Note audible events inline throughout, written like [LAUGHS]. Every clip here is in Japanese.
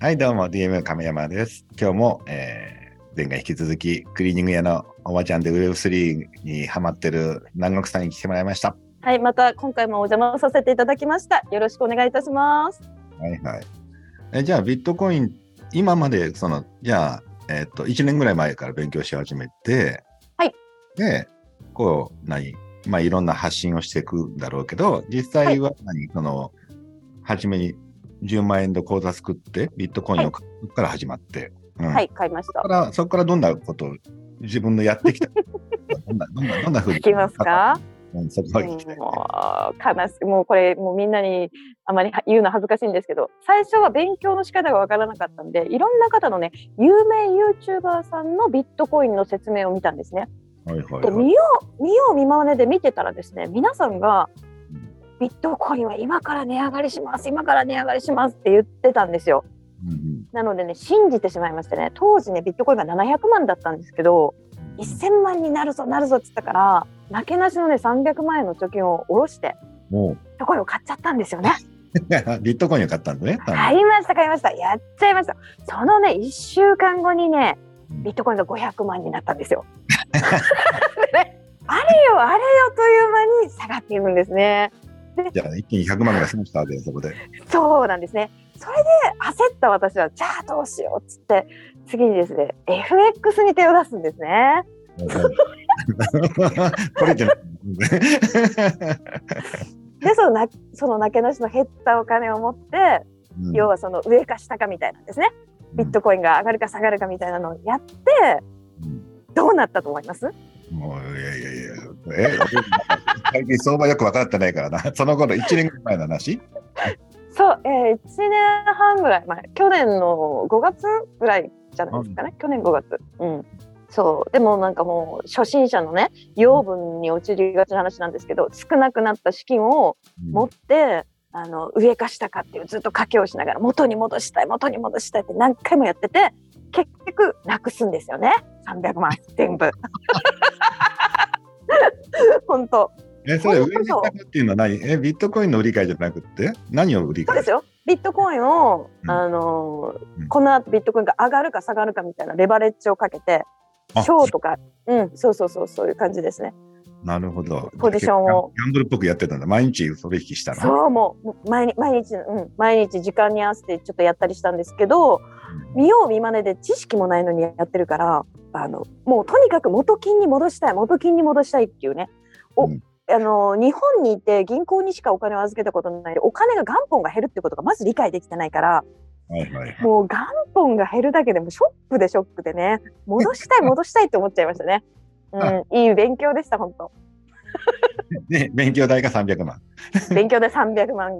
はい、どうも、DM 亀山です。今日も、えー、前回引き続き、クリーニング屋のおばちゃんで Web3 にハマってる南国さんに来てもらいました。はい、また今回もお邪魔させていただきました。よろしくお願いいたします。はいはい。えじゃあ、ビットコイン、今まで、その、じゃあ、えっ、と、1年ぐらい前から勉強し始めて、はい。で、こう、何まあ、いろんな発信をしていくんだろうけど、実際は何、その、初めに10万円の口座作って、ビットコインを買うから始まって、うんはい、買いましたそこ。から、そこからどんなことを自分のやってきた？[LAUGHS] どんな、どんな、どんなふうに。聞きますか？うん、そこは聞きたい。もう悲しい、もうこれもうみんなにあまり言うの恥ずかしいんですけど、最初は勉強の仕方がわからなかったんで、いろんな方のね、有名 YouTuber さんのビットコインの説明を見たんですね。はいはいではい。見よう見よう見まねで見てたらですね、皆さんがビットコインは今から値上がりします、今から値上がりしますって言ってたんですよ。うんうんなのでね、信じてしまいましてね、当時ね、ビットコインが700万だったんですけど、1000万になるぞ、なるぞって言ったから、なけなしのね、300万円の貯金を下ろして、ビットコインを買っちゃったんですよね。[LAUGHS] ビットコインを買ったんだね。買いました、買いました。やっちゃいました。そのね、1週間後にね、ビットコインが500万になったんですよ。[LAUGHS] あれよ、あれよという間に下がっていくんですね。[LAUGHS] じゃあ、一気に100万ぐらい済ましたわけで、そこで。そうなんですね。それで焦った私は、じゃあどうしようっつって、次にですね、FX に手を出すんですね。[LAUGHS] これじゃ。で、そのなそのなけなしの減ったお金を持って、うん要はその上か下かみたいなんですね。ビットコインが上がるか下がるかみたいなのをやって、うんどうなったと思います？もう、いやいやいや、え、[LAUGHS] 最近相場よく分かってないからな。[LAUGHS] その頃、1年ぐらい前の話？そう、えー、1年半ぐらい前、去年の5月ぐらいじゃないですかね、去年5月。うん。そう、でもなんかもう、初心者のね、養分に陥りがちな話なんですけど、少なくなった資金を持って、あの上か下かっていうずっと賭けをしながら元に戻したい元に戻したいって何回もやってて結局なくすんですよね。300万全部 [LAUGHS] [LAUGHS] 本当。え、それ、上に下がっていうのは何？え、ビットコインの売り買いじゃなくて？何を売り買い？そうですよ。ビットコインを、うん。あのうん。この後ビットコインが上がるか下がるかみたいなレバレッジをかけてあショーとかうんそうそうそうそういう感じですね。なるほど。ポジションを。ギャンブルっぽくやってたんだ。毎日取引したの。そうもうもう毎日毎日、うん、毎日時間に合わせてちょっとやったりしたんですけど見よう見まねで知識もないのにやってるからあのもうとにかく元金に戻したい元金に戻したいっていうね。お、うん。あの日本にいて銀行にしかお金を預けたことのないお金が元本が減るってことがまず理解できてないからはいはいはい。もう元本が減るだけでもショックでショックでね戻したい [LAUGHS] 戻したいって思っちゃいましたね。うん、いい勉強でした本当。で、[LAUGHS] 勉強代が300万。勉強で300万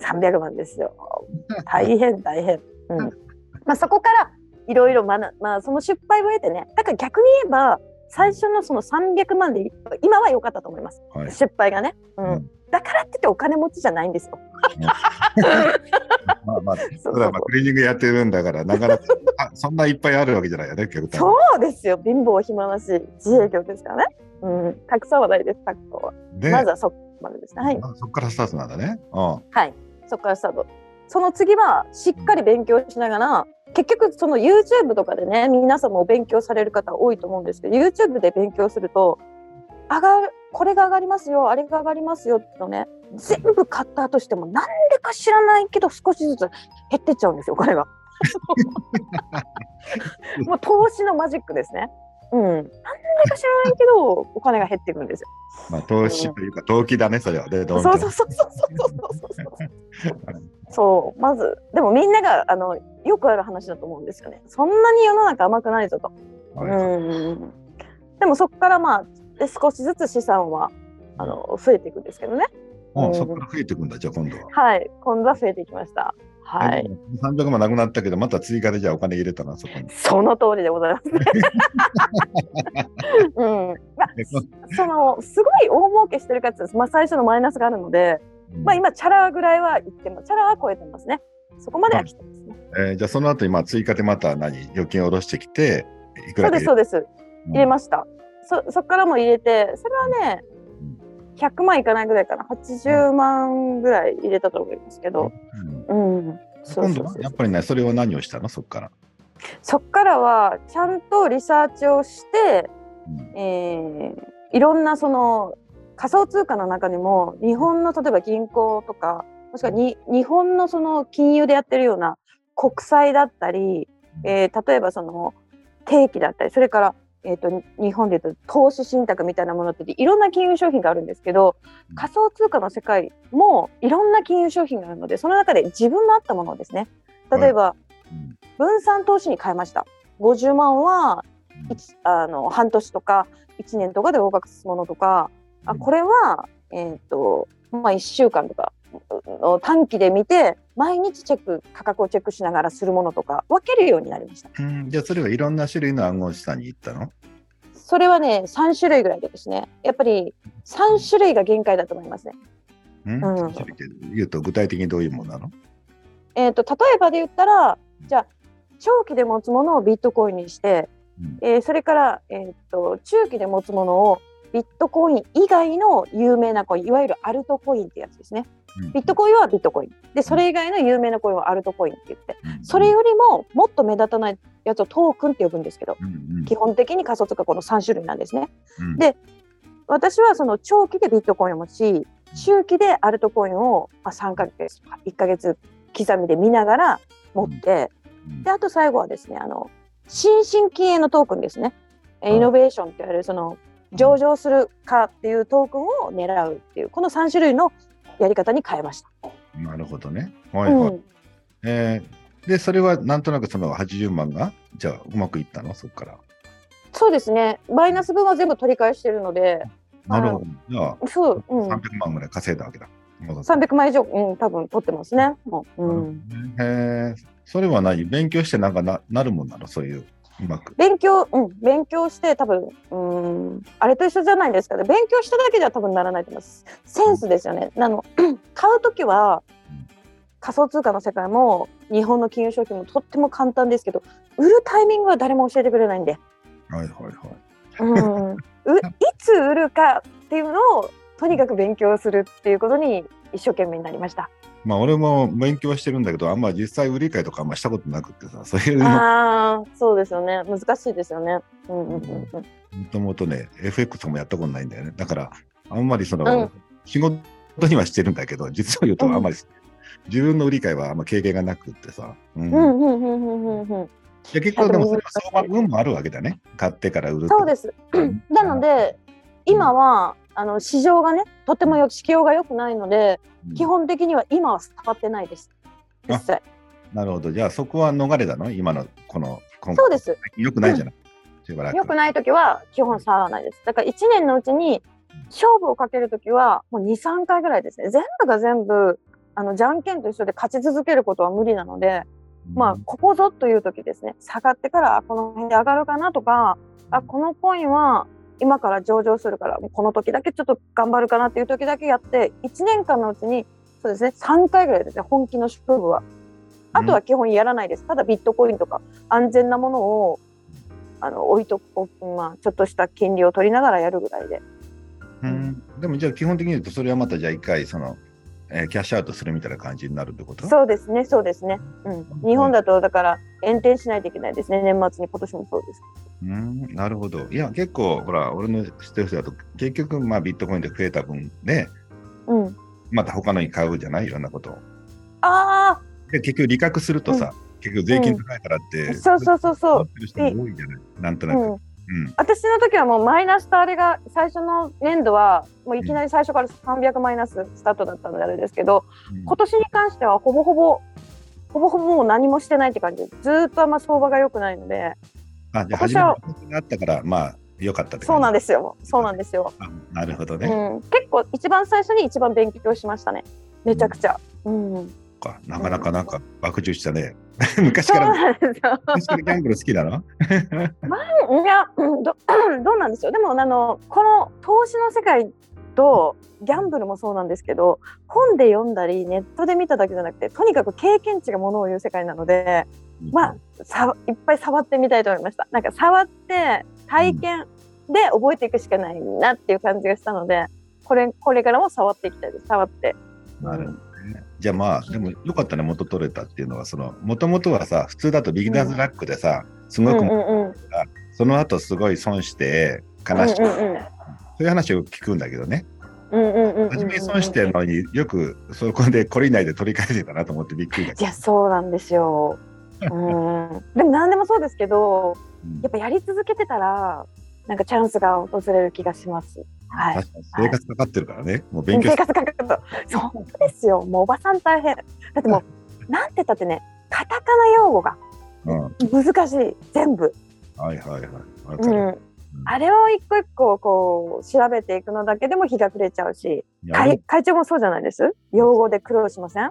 300万ですよ。大変大変、うんまあ、そこからいろいろ学まあその失敗を得てねだから逆に言えば最初のその300万で今は良かったと思います。はい。失敗がね、うん。うん。だからって言ってお金持ちじゃないんですよ。[LAUGHS] まあまあ、そうそれはまあクリーニングやってるんだから、なかなか [LAUGHS] あそんないっぱいあるわけじゃないよね。[LAUGHS] そうですよ。貧乏暇なし自営業ですからね。うん。たくさんはないですたくさん。はで、まずはそこまでですね。はい。あそこからスタートなんだね。うん。はい、そこからスタート。その次はしっかり勉強しながら結局その YouTube とかでね皆さんもお勉強される方多いと思うんですけど YouTube で勉強すると上がるこれが上がりますよあれが上がりますよってのね全部買ったとしても何でか知らないけど少しずつ減ってっちゃうんですよお金が。[LAUGHS] もう投資のマジックですね。うん、何でか知らないけど、お金が減っていくんですよ。まあ、投資というか、投機だね、それは。で、どうそうそうそうそうそうそう。[LAUGHS] そうまずでもみんながあのよくある話だと思うんですよね。そんなに世の中甘くないぞと。はいうんでもそこからまあで少しずつ資産はあの増えていくんですけどね。うん、そこから増えていくんだ、じゃあ今度は。はい今度は増えていきました。はい。300万なくなったけど、また追加でじゃあお金入れたな、そこに。その通りでございますね。[LAUGHS] うん。まあそのすごい大儲けしてるかつ、まあ最初のマイナスがあるので、うんまあ今チャラぐらいは言ってもチャラは超えてますね。そこまでは来てますね。えーじゃあその後にまあ追加でまた何預金を下ろしてきて、いくそうらですそうです。うん。入れました。そそこからも入れて、それはね、100万いかないぐらいかな、80万ぐらい入れたと思いますけど、うん。うん、今度はやっぱりね、それは何をしたの？そっから。そっからはちゃんとリサーチをして、うん。えーいろんなその仮想通貨の中にも日本の例えば銀行とかもしくはに日本のその金融でやってるような国債だったり、えー例えばその定期だったりそれから、えー、とに日本でいうと投資信託みたいなものっていろんな金融商品があるんですけどうん。仮想通貨の世界もいろんな金融商品があるのでその中で自分の合ったものをですね。例えば、うん。分散投資に変えました。50万はあの半年とか1年とかで合格するものとかあうん。これは、えーとまあ、1週間とかの短期で見て毎日チェック価格をチェックしながらするものとか分けるようになりました。うん、じゃあそれはいろんな種類の暗号資産に行ったの？それはね3種類ぐらいでですね。やっぱり3種類が限界だと思いますね。うん、言うと具体的にどういうものなの？えー、と例えばで言ったらじゃあ長期で持つものをビットコインにして、うん。えーそれから、えー、と中期で持つものをビットコイン以外の有名なコインいわゆるアルトコインってやつですね。うん。ビットコインはビットコイン。でそれ以外の有名なコインはアルトコインって言って。うん。それよりももっと目立たないやつをトークンって呼ぶんですけどうんうん。基本的に仮想通貨この3種類なんですね。うん。で私はその長期でビットコインを持ち中期でアルトコインをまあ3ヶ月とか1ヶ月刻みで見ながら持って、うん。であと最後はですねあの新進気鋭のトークンですね、イノベーションって言われるその上場するかっていうトークンを狙うっていうこの3種類のやり方に変えました。なるほどね。はいはい。うんえーで、それはなんとなくその80万が、じゃあうまくいったの？そこから。そうですねマイナス分は全部取り返してるのでなるほど。じゃあ、そう、うん、300万ぐらい稼いだわけだ。戻って300万以上、うん、多分取ってますね。うん、へえ、それは何？勉強してなんかななるもんなの？そういう、うまく。勉強、うん、勉強して多分、うん、あれと一緒じゃないですかね。勉強しただけでは多分ならないと思います。センスですよね。あの [CLEARS THROAT] 買うときはうん仮想通貨の世界も日本の金融商品もとっても簡単ですけど、売るタイミングは誰も教えてくれないんで、はいはいはい。うん、[LAUGHS] ういつ売るかっていうのをとにかく勉強するっていうことに一生懸命になりました。まあ俺も勉強はしてるんだけど、あんま実際売り買いとかあんましたことなくってさ、[LAUGHS] そういうの、もああ、そうですよね。難しいですよね。うんうんうんうん。ともとね、FX もやったことないんだよね。だから、あんまりその、うん仕事にはしてるんだけど、実を言うとあんまり、自分の売り買いはあんま経験がなくってさ。うんうんうんうんうんうんうん。いや結構でもそれは相場の運もあるわけだね。買ってから売るそうです。なので今はあの市場がねとてもよ市況が良くないので、うん基本的には今は触ってないです。実際。なるほど。じゃあそこは逃れたの？今のこの、今そうです。よくないじゃない？しばらく良くない時は基本触らないです。だから1年のうちに勝負をかける時はもう2、3回ぐらいですね。全部が全部あのじゃんけんと一緒で勝ち続けることは無理なので、まあここぞという時ですね。下がってからあこの辺で上がるかなとか、あこのコインは今から上場するからこの時だけちょっと頑張るかなっていう時だけやって1年間のうちにそうですね3回ぐらいですね本気の勝負は。あとは基本やらないです。ただビットコインとか安全なものをあの置いとこまあちょっとした金利を取りながらやるぐらいで。うん。でもじゃあ基本的に言うとそれはまたじゃあ一回その、えーキャッシュアウトするみたいな感じになるってこと？そうですねそうですね、うん、日本だとだから延転しないといけないですね。年末に今年もそうですうんなるほど。いや結構ほら俺の知ってる人だと結局まあビットコインで増えた分でうん。また他のに買うじゃない？いろんなこと。を。あで結局利確するとさ、結局税金高いからって、あそうそうそうそう。持ってる人も多いじゃない？なんとなく。うん。うん私の時はもうマイナスとあれが最初の年度はもういきなり最初から300マイナススタートだったのであれですけどうん。今年に関してはほぼほぼほぼほぼもう何もしてないって感じ。でずーっとあんま相場が良くないのであじゃあ初めがあったからまあ良かったそうなんでですよ。そうなんですよ、あなるほどね。うん、結構一番最初に一番勉強しましたね。めちゃくちゃ、うん、か。なかなかなんか爆注したね。[LAUGHS] 昔から。昔からギャンブル好きなの？[LAUGHS] いや、うんど [CLEARS THROAT] どうなんですよ。でもあのこの投資の世界とギャンブルもそうなんですけど、本で読んだりネットで見ただけじゃなくて、とにかく経験値がものを言う世界なので、まあさいっぱい触ってみたいと思いました。なんか触って体験で覚えていくしかないなっていう感じがしたので、これこれからも触っていきたいです。触って。なるほどね。じゃあまあ、でもよかったね、元取れたっていうのは、その、もともとはさ、普通だとビギナーズラックでさ、すごく、うんうんうんその後すごい損して悲しく、うんうんそういう話を聞くんだけどね。うんうんうんうん初めに損してるのによくそこで懲りないで取り返せたなと思ってびっくりだいやそうなんですよ。うん、でも何でもそうですけどうんやっぱやり続けてたらなんかチャンスが訪れる気がします。はい。生活かかってるからね。もう勉強生活かかるとそうですよもうおばさん大変だってもうなんて言ったってねカタカナ用語がうん。難しい全部。はいはいはい。わうかる。んあれを一個一個こう調べていくのだけでも日が暮れちゃうし会会長もそうじゃないです？用語で苦労しません？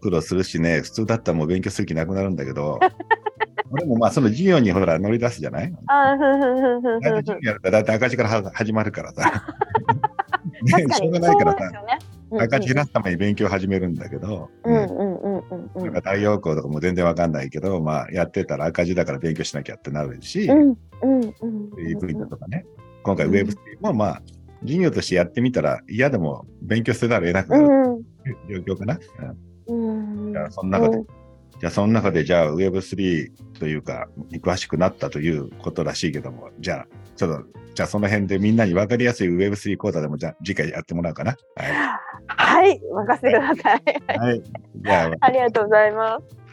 苦労するしね、普通だったらもう勉強する気なくなるんだけど、[LAUGHS] 俺もまあその授業にほら乗り出すじゃない？あーふんふんふんふんふん大体授業やったら大体赤字からは始まるからさ。[LAUGHS] ねしょうがにないからさ。そうです、よね。赤字減らすために勉強始めるんだけど、うんねうんうんうんうん。なんか太陽光とかも全然わかんないけど、まあやってたら赤字だから勉強しなきゃってなるし、うんうんうんとかね。今回 Web3 もまあ、授業としてやってみたら嫌でも勉強せざるを得なくうなる。ん状況かな。うんうんじゃあその中で、じゃあその中でじゃあ Web3 というか、に詳しくなったということらしいけども、じゃあ、ちょっと、じゃあその辺でみんなに分かりやすい Web3 講座でもじゃあ次回やってもらおうかな。は [LAUGHS] はい、任せてください。い。はい。じゃあ、[LAUGHS] ありがとうございます。